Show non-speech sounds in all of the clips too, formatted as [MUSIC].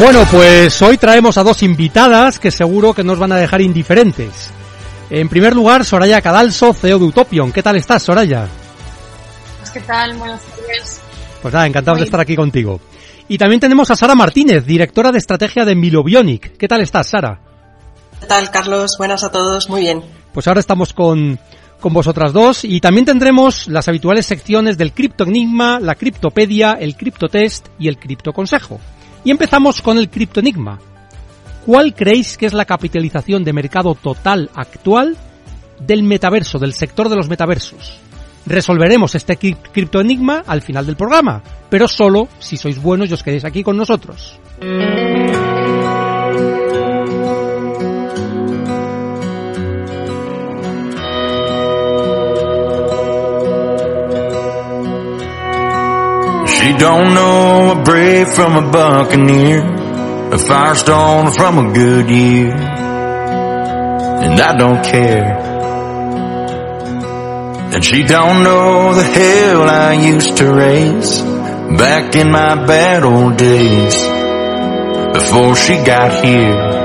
Bueno, pues hoy traemos a dos invitadas que seguro que nos van a dejar indiferentes. En primer lugar, Soraya Cadalso, CEO de Utopion. ¿Qué tal estás, Soraya? ¿Qué tal? Buenas tardes. Pues nada, encantado de estar aquí contigo. Y también tenemos a Sara Martínez, directora de estrategia de Milobionic. ¿Qué tal estás, Sara? ¿Qué tal, Carlos? Buenas a todos. Muy bien. Pues ahora estamos con, con vosotras dos y también tendremos las habituales secciones del Cripto Enigma, la Criptopedia, el Criptotest y el Cripto Consejo. Y empezamos con el Enigma. ¿Cuál creéis que es la capitalización de mercado total actual del metaverso, del sector de los metaversos? Resolveremos este criptoenigma al final del programa, pero solo si sois buenos y os quedéis aquí con nosotros. Don't know a brave from a buccaneer, a firestone from a good year, and I don't care. And she don't know the hell I used to raise back in my bad old days before she got here.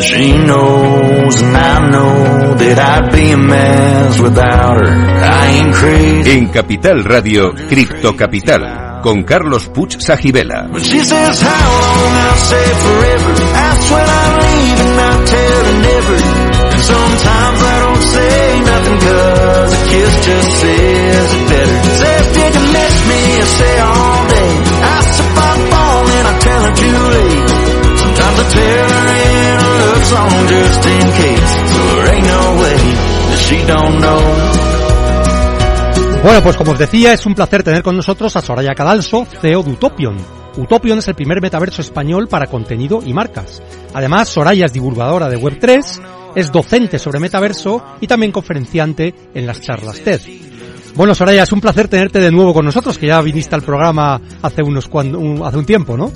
She knows and I know that I'd be a mess without her. I ain't crazy. En Capital Radio, Cripto Capital, con Carlos Puch Sajibela. She says how long I'll say forever. That's when I'm leaving, I'll tell her never. And sometimes I don't say nothing cause a kiss just says it better. Say if you can miss me, I say all day. Ask if I'm falling, I tell her too late. Sometimes I tell her Bueno, pues como os decía, es un placer tener con nosotros a Soraya Cadalso, CEO de Utopion. Utopion es el primer metaverso español para contenido y marcas. Además, Soraya es divulgadora de Web3, es docente sobre metaverso y también conferenciante en las charlas TED. Bueno, Soraya, es un placer tenerte de nuevo con nosotros, que ya viniste al programa hace unos cuando, hace un tiempo, ¿no?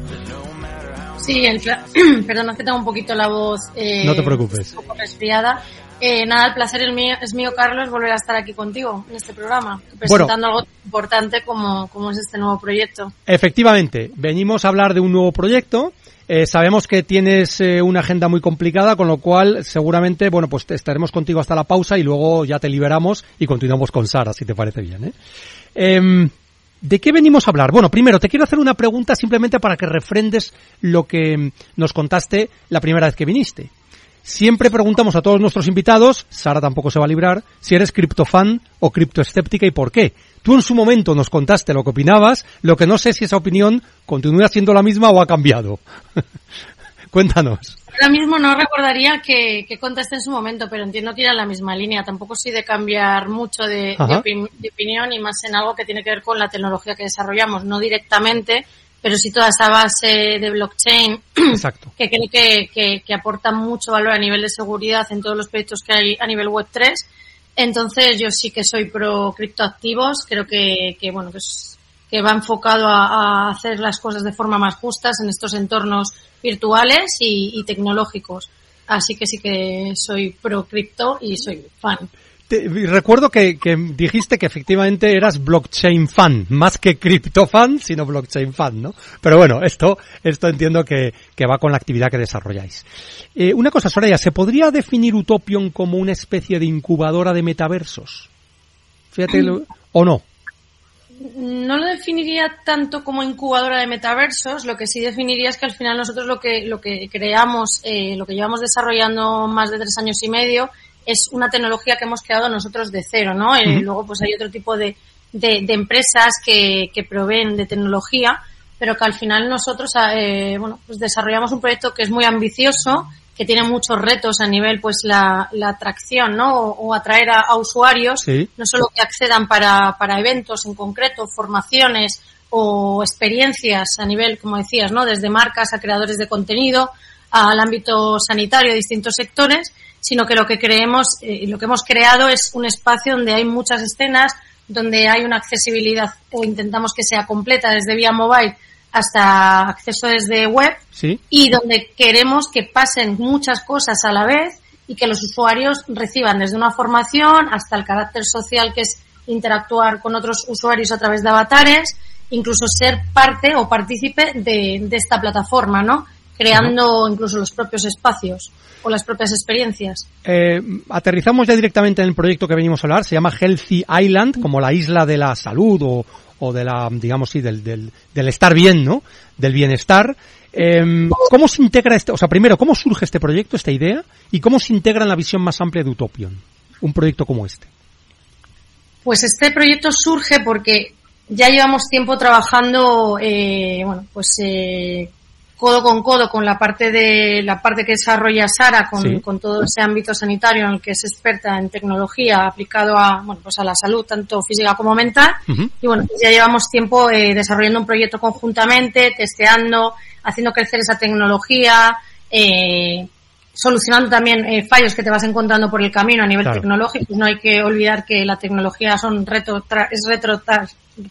Sí, el, [CLEARS THROAT] perdón, es que tengo un poquito la voz eh, no te preocupes. un poco resfriada. Eh, nada, el placer es mío, es mío, Carlos, volver a estar aquí contigo en este programa, presentando bueno, algo importante como, como es este nuevo proyecto. Efectivamente, venimos a hablar de un nuevo proyecto. Eh, sabemos que tienes eh, una agenda muy complicada, con lo cual seguramente, bueno, pues estaremos contigo hasta la pausa y luego ya te liberamos y continuamos con Sara, si te parece bien. ¿eh? ¿De qué venimos a hablar? Bueno, primero te quiero hacer una pregunta simplemente para que refrendes lo que nos contaste la primera vez que viniste. Siempre preguntamos a todos nuestros invitados, Sara tampoco se va a librar, si eres criptofan o criptoescéptica y por qué. Tú en su momento nos contaste lo que opinabas, lo que no sé si esa opinión continúa siendo la misma o ha cambiado. [LAUGHS] Cuéntanos. Ahora mismo no recordaría que, que, en su momento, pero entiendo que irá en la misma línea. Tampoco soy de cambiar mucho de, de, opin de opinión y más en algo que tiene que ver con la tecnología que desarrollamos, no directamente, pero sí toda esa base de blockchain Exacto. [CLEARS THROAT] que creo que, que, que, aporta mucho valor a nivel de seguridad en todos los proyectos que hay a nivel web 3. Entonces yo sí que soy pro criptoactivos, creo que, que bueno, que, es, que va enfocado a, a, hacer las cosas de forma más justas en estos entornos virtuales y, y tecnológicos. Así que sí que soy pro cripto y soy fan. Te, recuerdo que, dijiste que efectivamente eras blockchain fan, más que cripto fan, sino blockchain fan, ¿no? Pero bueno, esto, esto entiendo que, que va con la actividad que desarrolláis. Eh, una cosa, Soraya, ¿se podría definir Utopion como una especie de incubadora de metaversos? Fíjate, ¿o no? No lo definiría tanto como incubadora de metaversos, lo que sí definiría es que al final nosotros lo que, lo que creamos, eh, lo que llevamos desarrollando más de tres años y medio, es una tecnología que hemos creado nosotros de cero, ¿no? Uh -huh. luego pues hay otro tipo de, de, de empresas que, que, proveen de tecnología, pero que al final nosotros, eh, bueno, pues desarrollamos un proyecto que es muy ambicioso que tiene muchos retos a nivel pues la, la atracción, ¿no? O, o atraer a, a usuarios, Sí. no solo que accedan para, para eventos en concreto, formaciones o experiencias a nivel, como decías, ¿no? Desde marcas a creadores de contenido, al ámbito sanitario, a distintos sectores, sino que lo que creemos eh, y lo que hemos creado es un espacio donde hay muchas escenas, donde hay una accesibilidad o intentamos que sea completa desde vía mobile hasta acceso desde web Sí. y donde queremos que pasen muchas cosas a la vez y que los usuarios reciban desde una formación hasta el carácter social que es interactuar con otros usuarios a través de avatares, incluso ser parte o partícipe de, de esta plataforma, ¿no? Creando incluso los propios espacios o las propias experiencias. Eh, aterrizamos ya directamente en el proyecto que venimos a hablar. Se llama Healthy Island, como la isla de la salud o, o de la, digamos, sí, del, del, del estar bien, ¿no? Del bienestar. Eh, ¿Cómo se integra este, o sea, primero, cómo surge este proyecto, esta idea? Y cómo se integra en la visión más amplia de Utopion? Un proyecto como este. Pues este proyecto surge porque ya llevamos tiempo trabajando, eh, bueno, pues eh, codo con codo con la parte de la parte que desarrolla Sara con, Sí. con todo ese ámbito sanitario en el que es experta en tecnología aplicado a, bueno, pues a la salud tanto física como mental. Y bueno, pues ya llevamos tiempo eh, desarrollando un proyecto conjuntamente, testeando, haciendo crecer esa tecnología, eh, solucionando también eh, fallos que te vas encontrando por el camino a nivel Claro. tecnológico. No hay que olvidar que la tecnología son reto tra- es retro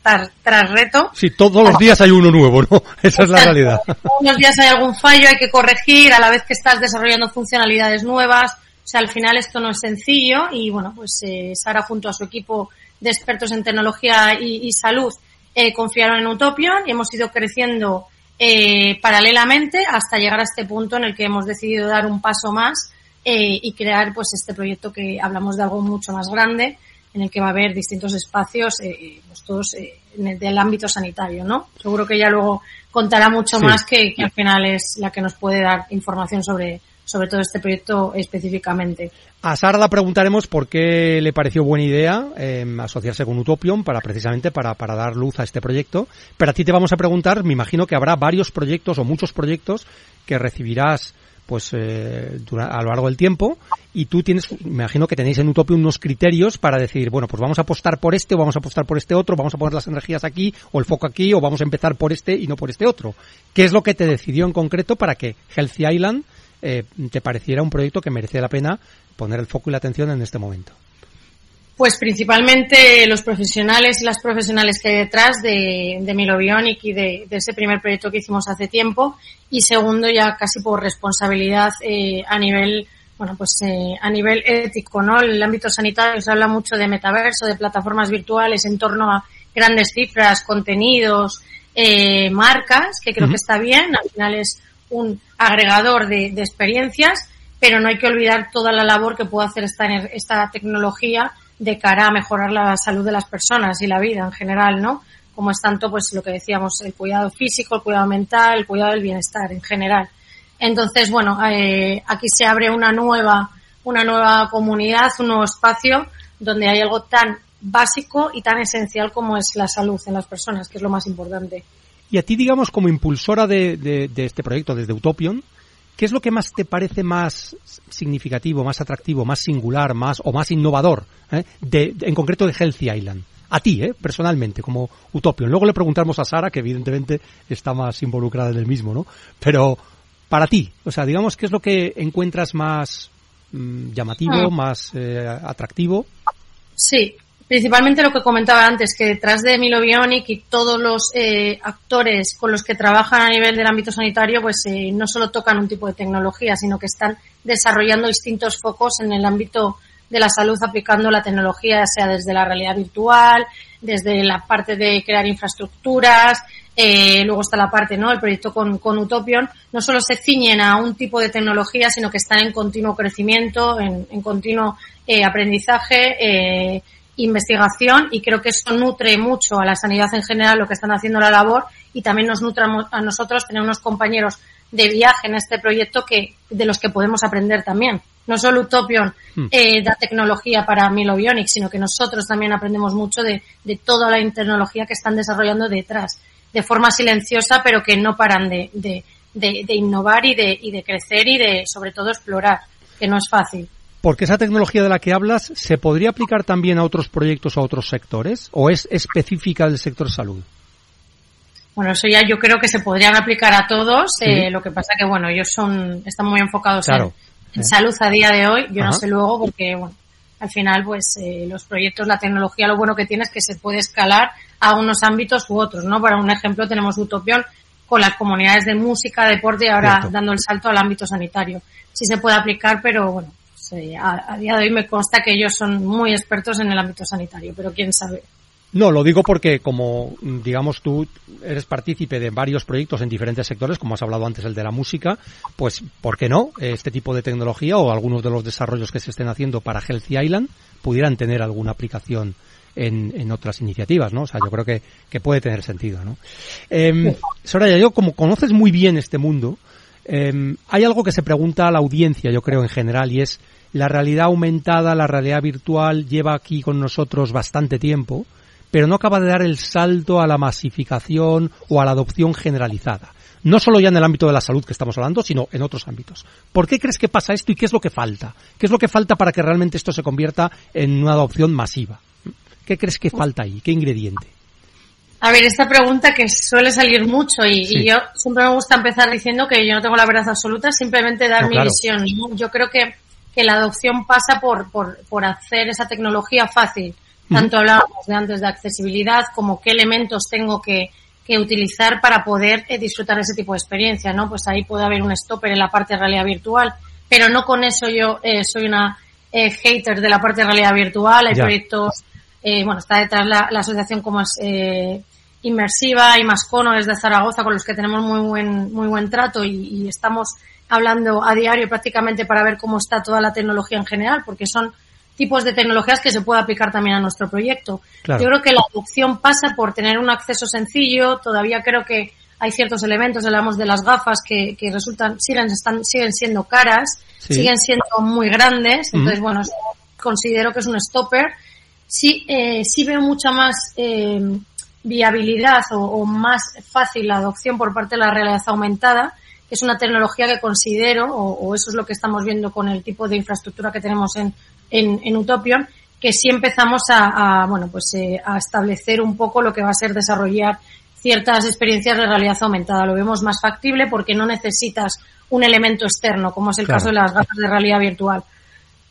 tras, reto. Sí, todos los días hay uno nuevo, ¿no? [LAUGHS] Esa es la realidad. Unos días hay algún fallo, hay que corregir a la vez que estás desarrollando funcionalidades nuevas. O sea, al final esto no es sencillo y bueno, pues eh, Sara junto a su equipo de expertos en tecnología y, y salud eh, confiaron en Utopion y hemos ido creciendo eh, paralelamente hasta llegar a este punto en el que hemos decidido dar un paso más eh, y crear pues este proyecto que hablamos de algo mucho más grande en el que va a haber distintos espacios, eh, pues todos eh, en el, del ámbito sanitario, ¿no? Seguro que ella luego contará mucho Sí. más que, que al final es la que nos puede dar información sobre, sobre todo este proyecto específicamente. A Sara la preguntaremos por qué le pareció buena idea eh, asociarse con Utopion para precisamente para, para dar luz a este proyecto. Pero a ti te vamos a preguntar, me imagino que habrá varios proyectos o muchos proyectos que recibirás pues eh, a lo largo del tiempo y tú tienes, me imagino que tenéis en Utopion unos criterios para decidir, bueno, pues vamos a apostar por este o vamos a apostar por este otro, vamos a poner las energías aquí o el foco aquí o vamos a empezar por este y no por este otro. ¿Qué es lo que te decidió en concreto para que Healthy Island eh, te pareciera un proyecto que merece la pena poner el foco y la atención en este momento. Pues principalmente los profesionales y las profesionales que hay detrás de, de Milobionic y de, de ese primer proyecto que hicimos hace tiempo. Y segundo, ya casi por responsabilidad eh, a nivel, bueno, pues eh, a nivel ético, ¿no? El ámbito sanitario se habla mucho de metaverso, de plataformas virtuales en torno a grandes cifras, contenidos, eh, marcas, que creo que está bien. Al final es un agregador de, de experiencias, pero no hay que olvidar toda la labor que puede hacer esta, esta tecnología de cara a mejorar la salud de las personas y la vida en general, ¿no? Como es tanto, pues lo que decíamos, el cuidado físico, el cuidado mental, el cuidado del bienestar en general. Entonces, bueno, eh, aquí se abre una nueva, una nueva comunidad, un nuevo espacio donde hay algo tan básico y tan esencial como es la salud en las personas, que es lo más importante. Y a ti, digamos, como impulsora de, de- de este proyecto desde Utopion, ¿qué es lo que más te parece más significativo, más atractivo, más singular, más o más innovador, eh, de, de- en concreto de Healthy Island? A ti, eh, personalmente, como Utopion. Luego le preguntamos a Sara, que evidentemente está más involucrada en el mismo, ¿no? Pero para ti, o sea, digamos, ¿qué es lo que encuentras más mm, llamativo, Ah. más eh, atractivo? Sí, principalmente lo que comentaba antes, que detrás de Milo Bionic y todos los eh, actores con los que trabajan a nivel del ámbito sanitario, pues eh, no solo tocan un tipo de tecnología, sino que están desarrollando distintos focos en el ámbito de la salud aplicando la tecnología, sea desde la realidad virtual, desde la parte de crear infraestructuras, eh, luego está la parte, ¿no? El proyecto con, con Utopion, no solo se ciñen a un tipo de tecnología, sino que están en continuo crecimiento, en, en continuo eh, aprendizaje, eh, investigación y creo que eso nutre mucho a la sanidad en general lo que están haciendo la labor y también nos nutre a nosotros tener unos compañeros de viaje en este proyecto que de los que podemos aprender también. No solo Utopion Hmm. eh, da tecnología para Milo Bionic, sino que nosotros también aprendemos mucho de, de toda la tecnología que están desarrollando detrás, de forma silenciosa, pero que no paran de, de, de, de innovar y de, y de crecer y de, sobre todo, explorar, que no es fácil. Porque esa tecnología de la que hablas, ¿se podría aplicar también a otros proyectos o a otros sectores? ¿O es específica del sector salud? Bueno, eso ya yo creo que se podrían aplicar a todos. Eh, lo que pasa que, bueno, ellos son, están muy enfocados en, Claro. en salud a día de hoy. Yo no sé luego porque, bueno, al final, pues eh, los proyectos, la tecnología, lo bueno que tiene es que se puede escalar a unos ámbitos u otros, ¿no? Para un ejemplo, tenemos Utopión con las comunidades de música, deporte y ahora Cierto. dando el salto al ámbito sanitario. Sí se puede aplicar, pero bueno, eh, a, a día de hoy me consta que ellos son muy expertos en el ámbito sanitario, pero quién sabe. No, lo digo porque como, mm, digamos, tú eres partícipe de varios proyectos en diferentes sectores, como has hablado antes el de la música, pues, ¿por qué no? Este tipo de tecnología o algunos de los desarrollos que se estén haciendo para Healthy Island pudieran tener alguna aplicación en, en otras iniciativas, ¿no? O sea, yo creo que, que puede tener sentido, ¿no? Eh, Soraya, yo como conoces muy bien este mundo, eh, hay algo que se pregunta a la audiencia, yo creo, en general, y es la realidad aumentada, la realidad virtual lleva aquí con nosotros bastante tiempo, pero no acaba de dar el salto a la masificación o a la adopción generalizada. No solo ya en el ámbito de la salud que estamos hablando, sino en otros ámbitos. ¿Por qué crees que pasa esto y qué es lo que falta? ¿Qué es lo que falta para que realmente esto se convierta en una adopción masiva? ¿Qué crees que falta ahí? ¿Qué ingrediente? A ver, esta pregunta que suele salir mucho y, Sí. y yo siempre me gusta empezar diciendo que yo no tengo la verdad absoluta, simplemente dar No, mi claro. visión. ¿no? Yo creo que, que la adopción pasa por, por, por hacer esa tecnología fácil. Tanto hablábamos de antes de accesibilidad como qué elementos tengo que, que utilizar para poder eh, disfrutar ese tipo de experiencia, ¿no? Pues ahí puede haber un stopper en la parte de realidad virtual, pero no con eso yo eh, soy una eh, hater de la parte de realidad virtual. Hay Ya. proyectos, eh, bueno, está detrás la, la asociación como es eh, Inmersiva y Mascono desde Zaragoza con los que tenemos muy buen, muy buen trato y, y estamos hablando a diario prácticamente para ver cómo está toda la tecnología en general, porque son tipos de tecnologías que se puede aplicar también a nuestro proyecto. Claro. Yo creo que la adopción pasa por tener un acceso sencillo, todavía creo que hay ciertos elementos, hablamos de las gafas que, que resultan, siguen, están, siguen siendo caras, Sí. siguen siendo muy grandes, entonces bueno, eso considero que es un stopper. Sí, eh, sí veo mucha más eh, viabilidad o, o más fácil la adopción por parte de la realidad aumentada, que es una tecnología que considero, o, o eso es lo que estamos viendo con el tipo de infraestructura que tenemos en, en, en Utopion, que sí empezamos a, a, bueno, pues, eh, a establecer un poco lo que va a ser desarrollar ciertas experiencias de realidad aumentada. Lo vemos más factible porque no necesitas un elemento externo, como es el Claro. caso de las gafas de realidad virtual.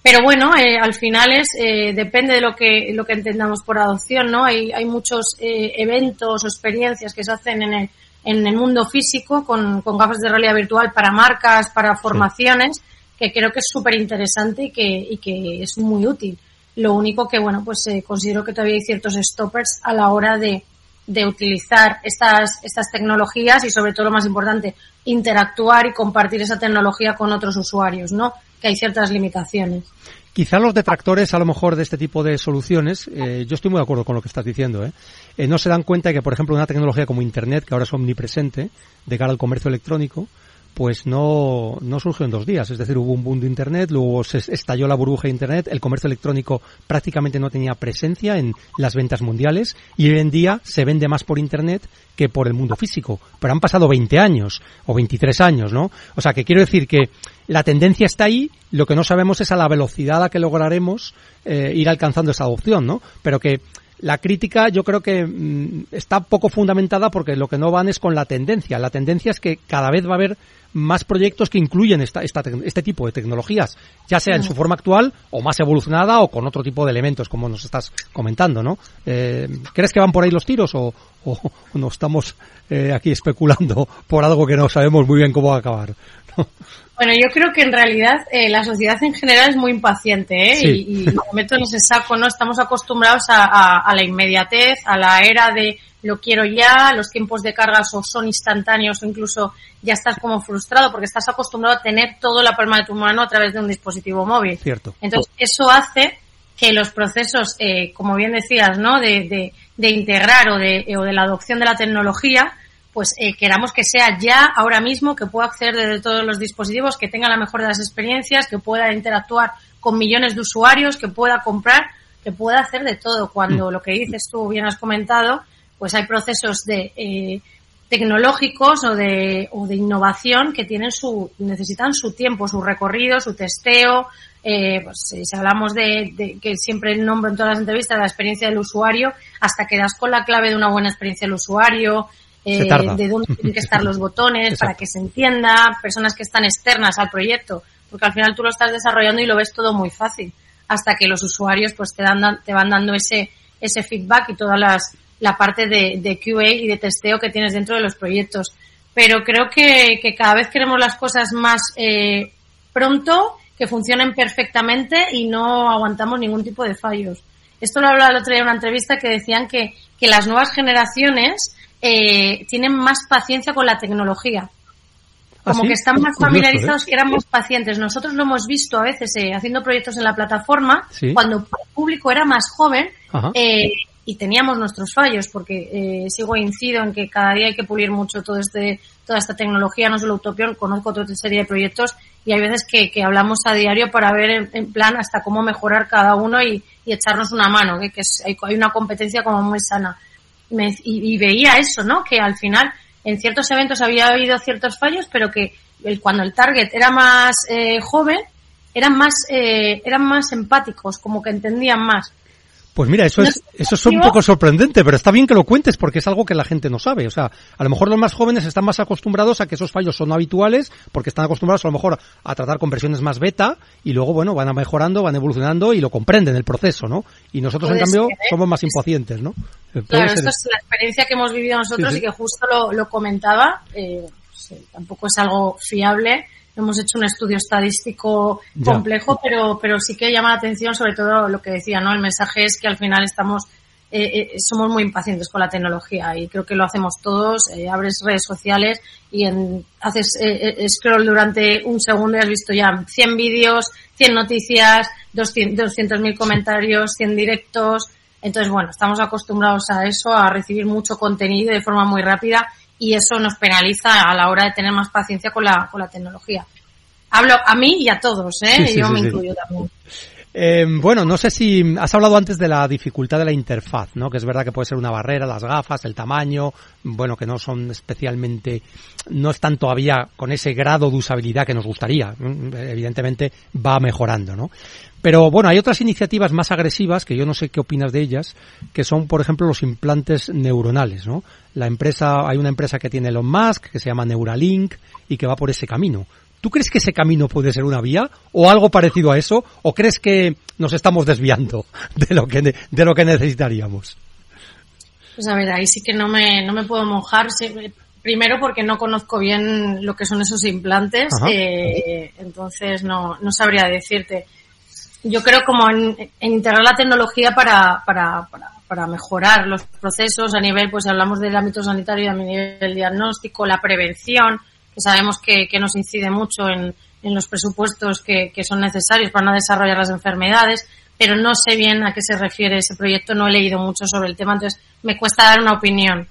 Pero bueno, eh, al final es, eh, depende de lo que, lo que entendamos por adopción, ¿no? Hay, hay muchos eh, eventos o experiencias que se hacen en el, en el mundo físico con, con gafas de realidad virtual para marcas, para formaciones, que creo que es súper interesante y que, y que es muy útil. Lo único que, bueno, pues eh, considero que todavía hay ciertos stoppers a la hora de, de utilizar estas, estas tecnologías y sobre todo lo más importante, interactuar y compartir esa tecnología con otros usuarios, ¿no? Que hay ciertas limitaciones. Quizá los detractores, a lo mejor, de este tipo de soluciones, eh, yo estoy muy de acuerdo con lo que estás diciendo, ¿eh? Eh, no se dan cuenta de que, por ejemplo, una tecnología como Internet, que ahora es omnipresente, de cara al comercio electrónico, pues no, no surgió en dos días. Es decir, hubo un boom de Internet, luego se estalló la burbuja de Internet, el comercio electrónico prácticamente no tenía presencia en las ventas mundiales y hoy en día se vende más por Internet que por el mundo físico. Pero han pasado 20 años o 23 años, ¿no? O sea, que quiero decir que la tendencia está ahí, lo que no sabemos es a la velocidad a la que lograremos eh, ir alcanzando esa adopción, ¿no? Pero que la crítica yo creo que mm, está poco fundamentada porque lo que no van es con la tendencia. La tendencia es que cada vez va a haber más proyectos que incluyen esta, esta este tipo de tecnologías, ya sea en su forma actual o más evolucionada o con otro tipo de elementos, como nos estás comentando, ¿no? Eh, ¿Crees que van por ahí los tiros o, o, o no estamos eh, aquí especulando por algo que no sabemos muy bien cómo va a acabar? ¿no? Bueno, yo creo que en realidad eh, la sociedad en general es muy impaciente, ¿eh? Sí. Y, y me meto en ese saco, ¿no? Estamos acostumbrados a, a- a la inmediatez, a la era de lo quiero ya, los tiempos de cargas o son instantáneos o incluso ya estás como frustrado porque estás acostumbrado a tener todo la palma de tu mano a través de un dispositivo móvil. Cierto. Entonces, eso hace que los procesos, eh, como bien decías, ¿no? De, de, de integrar o de, o de la adopción de la tecnología, pues eh, queramos que sea ya, ahora mismo, que pueda acceder desde todos los dispositivos, que tenga la mejor de las experiencias, que pueda interactuar con millones de usuarios, que pueda comprar, que pueda hacer de todo. Cuando lo que dices tú bien has comentado, pues hay procesos de eh, tecnológicos o de, o de innovación que tienen su, necesitan su tiempo, su recorrido, su testeo. Eh, pues, si hablamos de, de, que siempre nombro en todas las entrevistas la experiencia del usuario, hasta que das con la clave de una buena experiencia del usuario, eh, de dónde tienen que estar los botones [LAUGHS] para que se entienda, personas que están externas al proyecto, porque al final tú lo estás desarrollando y lo ves todo muy fácil, hasta que los usuarios pues te dan, te van dando ese, ese feedback y todas las, la parte de, de QA y de testeo que tienes dentro de los proyectos. Pero creo que, que cada vez queremos las cosas más eh, pronto, que funcionen perfectamente y no aguantamos ningún tipo de fallos. Esto lo hablaba el otro día en una entrevista que decían que, que las nuevas generaciones eh, tienen más paciencia con la tecnología. ¿Ah, Como sí? que están más Curioso, familiarizados ¿eh? que eran más pacientes. Nosotros lo hemos visto a veces eh, haciendo proyectos en la plataforma, Sí. cuando el público era más joven eh, y teníamos nuestros fallos, porque eh, sigo incido en que cada día hay que pulir mucho todo este, toda esta tecnología, no solo Utopión, conozco otra serie de proyectos y hay veces que, que hablamos a diario para ver en, en plan hasta cómo mejorar cada uno y, y echarnos una mano, que, que es- hay, hay una competencia como muy sana. Me- y, y veía eso, ¿no? Que al final en ciertos eventos había habido ciertos fallos, pero que el, cuando el target era más eh, joven, eran más, eh, eran más empáticos, como que entendían más. Pues mira, eso es, es eso es un poco sorprendente, pero está bien que lo cuentes porque es algo que la gente no sabe. O sea, a lo mejor los más jóvenes están más acostumbrados a que esos fallos son habituales porque están acostumbrados a lo mejor a tratar con versiones más beta y luego, bueno, van mejorando, van evolucionando y lo comprenden el proceso, ¿no? Y nosotros, en cambio, ser, ¿eh? somos más impacientes, ¿no? Eh, puede Claro, ser esto es la experiencia que hemos vivido nosotros Sí, sí. y que justo lo, lo comentaba. Eh, sí, tampoco es algo fiable. Hemos hecho un estudio estadístico Ya. complejo, pero, pero sí que llama la atención sobre todo lo que decía, ¿no? El mensaje es que al final estamos, eh, eh, somos muy impacientes con la tecnología y creo que lo hacemos todos. Eh, abres redes sociales y en, haces eh, scroll durante un segundo y has visto ya 100 vídeos, 100 noticias, 200 200.000 comentarios, 100 directos. Entonces, bueno, estamos acostumbrados a eso, a recibir mucho contenido de forma muy rápida y eso nos penaliza a la hora de tener más paciencia con la, con la tecnología. Hablo a mí y a todos, ¿eh? Sí, sí, Yo sí, me incluyo también. Eh, bueno, no sé si has hablado antes de la dificultad de la interfaz, ¿no? Que es verdad que puede ser una barrera, las gafas, el tamaño, bueno, que no son especialmente, no están todavía con ese grado de usabilidad que nos gustaría. Mm, Evidentemente va mejorando, ¿no? Pero bueno, hay otras iniciativas más agresivas que yo no sé qué opinas de ellas, que son, por ejemplo, los implantes neuronales, ¿no? La empresa, hay una empresa que tiene Elon Musk, que se llama Neuralink, y que va por ese camino. ¿Tú crees que ese camino puede ser una vía o algo parecido a eso? ¿O crees que nos estamos desviando de lo que, de lo que necesitaríamos? Pues a ver, ahí sí que no me, no me puedo mojar. Primero porque no conozco bien lo que son esos implantes, eh, entonces no, no sabría decirte. Yo creo como en, en integrar la tecnología para, para, para, para mejorar los procesos a nivel, pues hablamos del ámbito sanitario, a nivel diagnóstico, la prevención, que sabemos que, que nos incide mucho en, en los presupuestos que, que son necesarios para no desarrollar las enfermedades, pero no sé bien a qué se refiere ese proyecto, no he leído mucho sobre el tema, entonces me cuesta dar una opinión.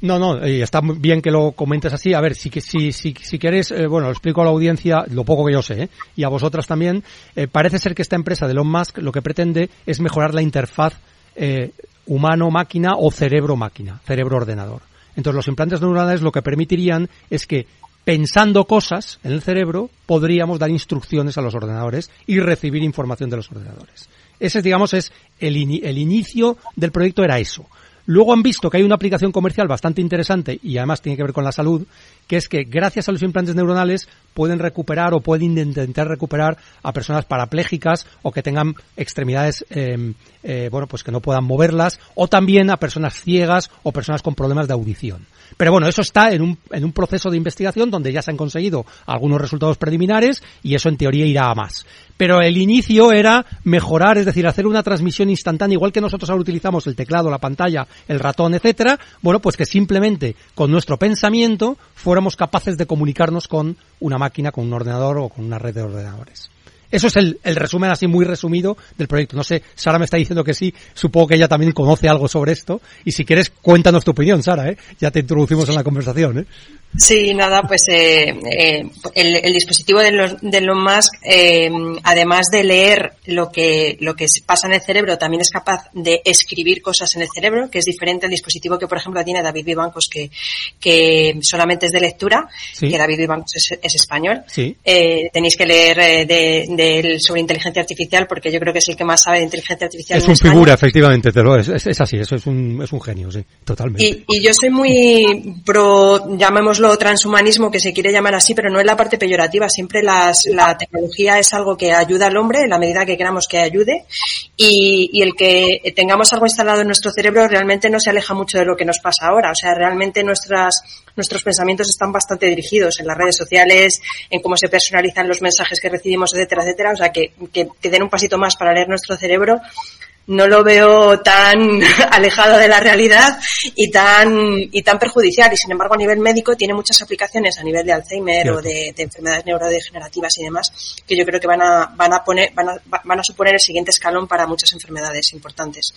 No, no, y está bien que lo comentes así. A ver, si, si, si, si quieres, eh, bueno, lo explico a la audiencia, lo poco que yo sé, ¿eh? y a vosotras también. Eh, parece ser que esta empresa de Elon Musk lo que pretende es mejorar la interfaz eh, humano-máquina o cerebro-máquina, cerebro-ordenador. Entonces, los implantes neuronales lo que permitirían es que pensando cosas en el cerebro, podríamos dar instrucciones a los ordenadores y recibir información de los ordenadores. Ese, digamos, es el, el inicio del proyecto era eso. Luego han visto que hay una aplicación comercial bastante interesante y además tiene que ver con la salud, que es que gracias a los implantes neuronales pueden recuperar o pueden intentar recuperar a personas parapléjicas o que tengan extremidades, eh, eh, bueno, pues que no puedan moverlas, o también a personas ciegas o personas con problemas de audición. Pero bueno, eso está en un, en un proceso de investigación donde ya se han conseguido algunos resultados preliminares y eso en teoría irá a más. Pero el inicio era mejorar, es decir, hacer una transmisión instantánea, igual que nosotros ahora utilizamos el teclado, la pantalla, el ratón, etcétera, bueno, pues que simplemente con nuestro pensamiento fuéramos capaces de comunicarnos con una máquina, con un ordenador o con una red de ordenadores. Eso es el, resumen así muy resumido del proyecto. No sé, Sara me está diciendo que sí, supongo que ella también conoce algo sobre esto. Y si quieres, cuéntanos tu opinión, Sara, ¿eh? Ya te introducimos en la conversación, ¿eh? Sí, nada, pues eh, eh, el, el, dispositivo de los, de Elon Musk, eh, además de leer lo que, lo que pasa en el cerebro, también es capaz de escribir cosas en el cerebro, que es diferente al dispositivo que, por ejemplo, tiene David Vivancos, que, que solamente es de lectura, Sí. que David Vivancos es, es español. Sí. Eh, tenéis que leer eh, de, de él sobre inteligencia artificial, porque yo creo que es el que más sabe de inteligencia artificial. Es en un España. figura, efectivamente, te lo es, es, es así, eso es un, es un genio, sí, totalmente. Y, y yo soy muy pro, llamémoslo transhumanismo, que se quiere llamar así, pero no es la parte peyorativa. Siempre las, la tecnología es algo que ayuda al hombre en la medida que queramos que ayude. Y, y el que tengamos algo instalado en nuestro cerebro realmente no se aleja mucho de lo que nos pasa ahora. O sea, realmente nuestras, nuestros pensamientos están bastante dirigidos en las redes sociales, en cómo se personalizan los mensajes que recibimos, etcétera, etcétera. O sea, que, que, que den un pasito más para leer nuestro cerebro no lo veo tan [LAUGHS] alejado de la realidad y tan y tan perjudicial. Y sin embargo a nivel médico tiene muchas aplicaciones a nivel de Alzheimer o de, de, enfermedades neurodegenerativas y demás que yo creo que van a van a poner van a, van a suponer el siguiente escalón para muchas enfermedades importantes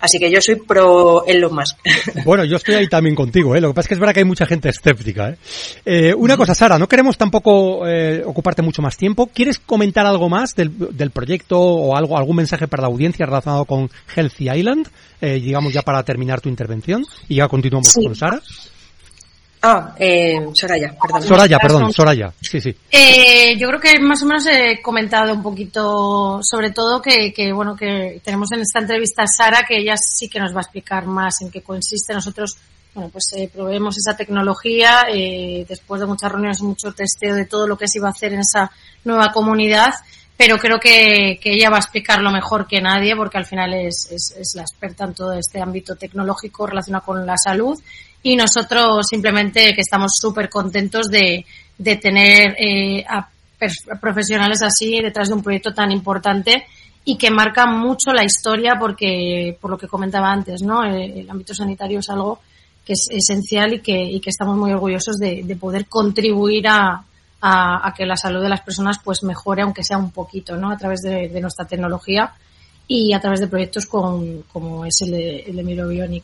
Así que yo soy pro Elon Musk. [LAUGHS] Bueno, yo estoy ahí también contigo, ¿eh? Lo que pasa es que es verdad que hay mucha gente escéptica, ¿eh? eh una cosa, Sara, no queremos tampoco eh, ocuparte mucho más tiempo. ¿Quieres comentar algo más del, del, proyecto o algo, algún mensaje para la audiencia relacionado con Healthy Island? Eh, digamos ya para terminar tu intervención y ya continuamos sí. con Sara. Ah, eh, Soraya, perdón. Soraya, perdón, Soraya, sí, sí. Eh, yo creo que más o menos he comentado un poquito, sobre todo que, que, bueno, que tenemos en esta entrevista a Sara, que ella sí que nos va a explicar más en qué consiste. Nosotros, bueno, pues eh, proveemos esa tecnología, eh, después de muchas reuniones, mucho testeo de todo lo que se iba a hacer en esa nueva comunidad, pero creo que, que ella va a explicarlo mejor que nadie, porque al final es, es, es la experta en todo este ámbito tecnológico relacionado con la salud y nosotros simplemente que estamos súper contentos de, de tener eh, a profesionales así detrás de un proyecto tan importante y que marca mucho la historia porque, por lo que comentaba antes, ¿no? El, el ámbito sanitario es algo que es esencial y que, y que estamos muy orgullosos de, de poder contribuir a, a, que la salud de las personas pues mejore, aunque sea un poquito, ¿no? A través de, nuestra tecnología y a través de proyectos con, como es el de, el de.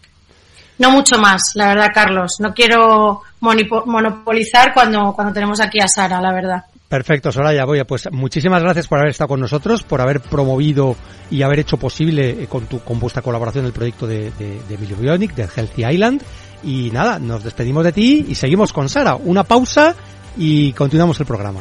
No mucho más, la verdad, Carlos. No quiero monopolizar cuando, cuando tenemos aquí a Sara, la verdad. Perfecto, Soraya. Voy pues muchísimas gracias por haber estado con nosotros, por haber promovido y haber hecho posible con tu con vuestra colaboración el proyecto de, de, de Bionic, de Healthy Island. Y nada, nos despedimos de ti y seguimos con Sara. Una pausa y continuamos el programa.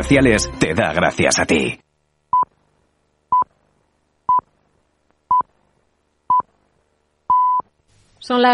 comerciales te da gracias a ti. Son las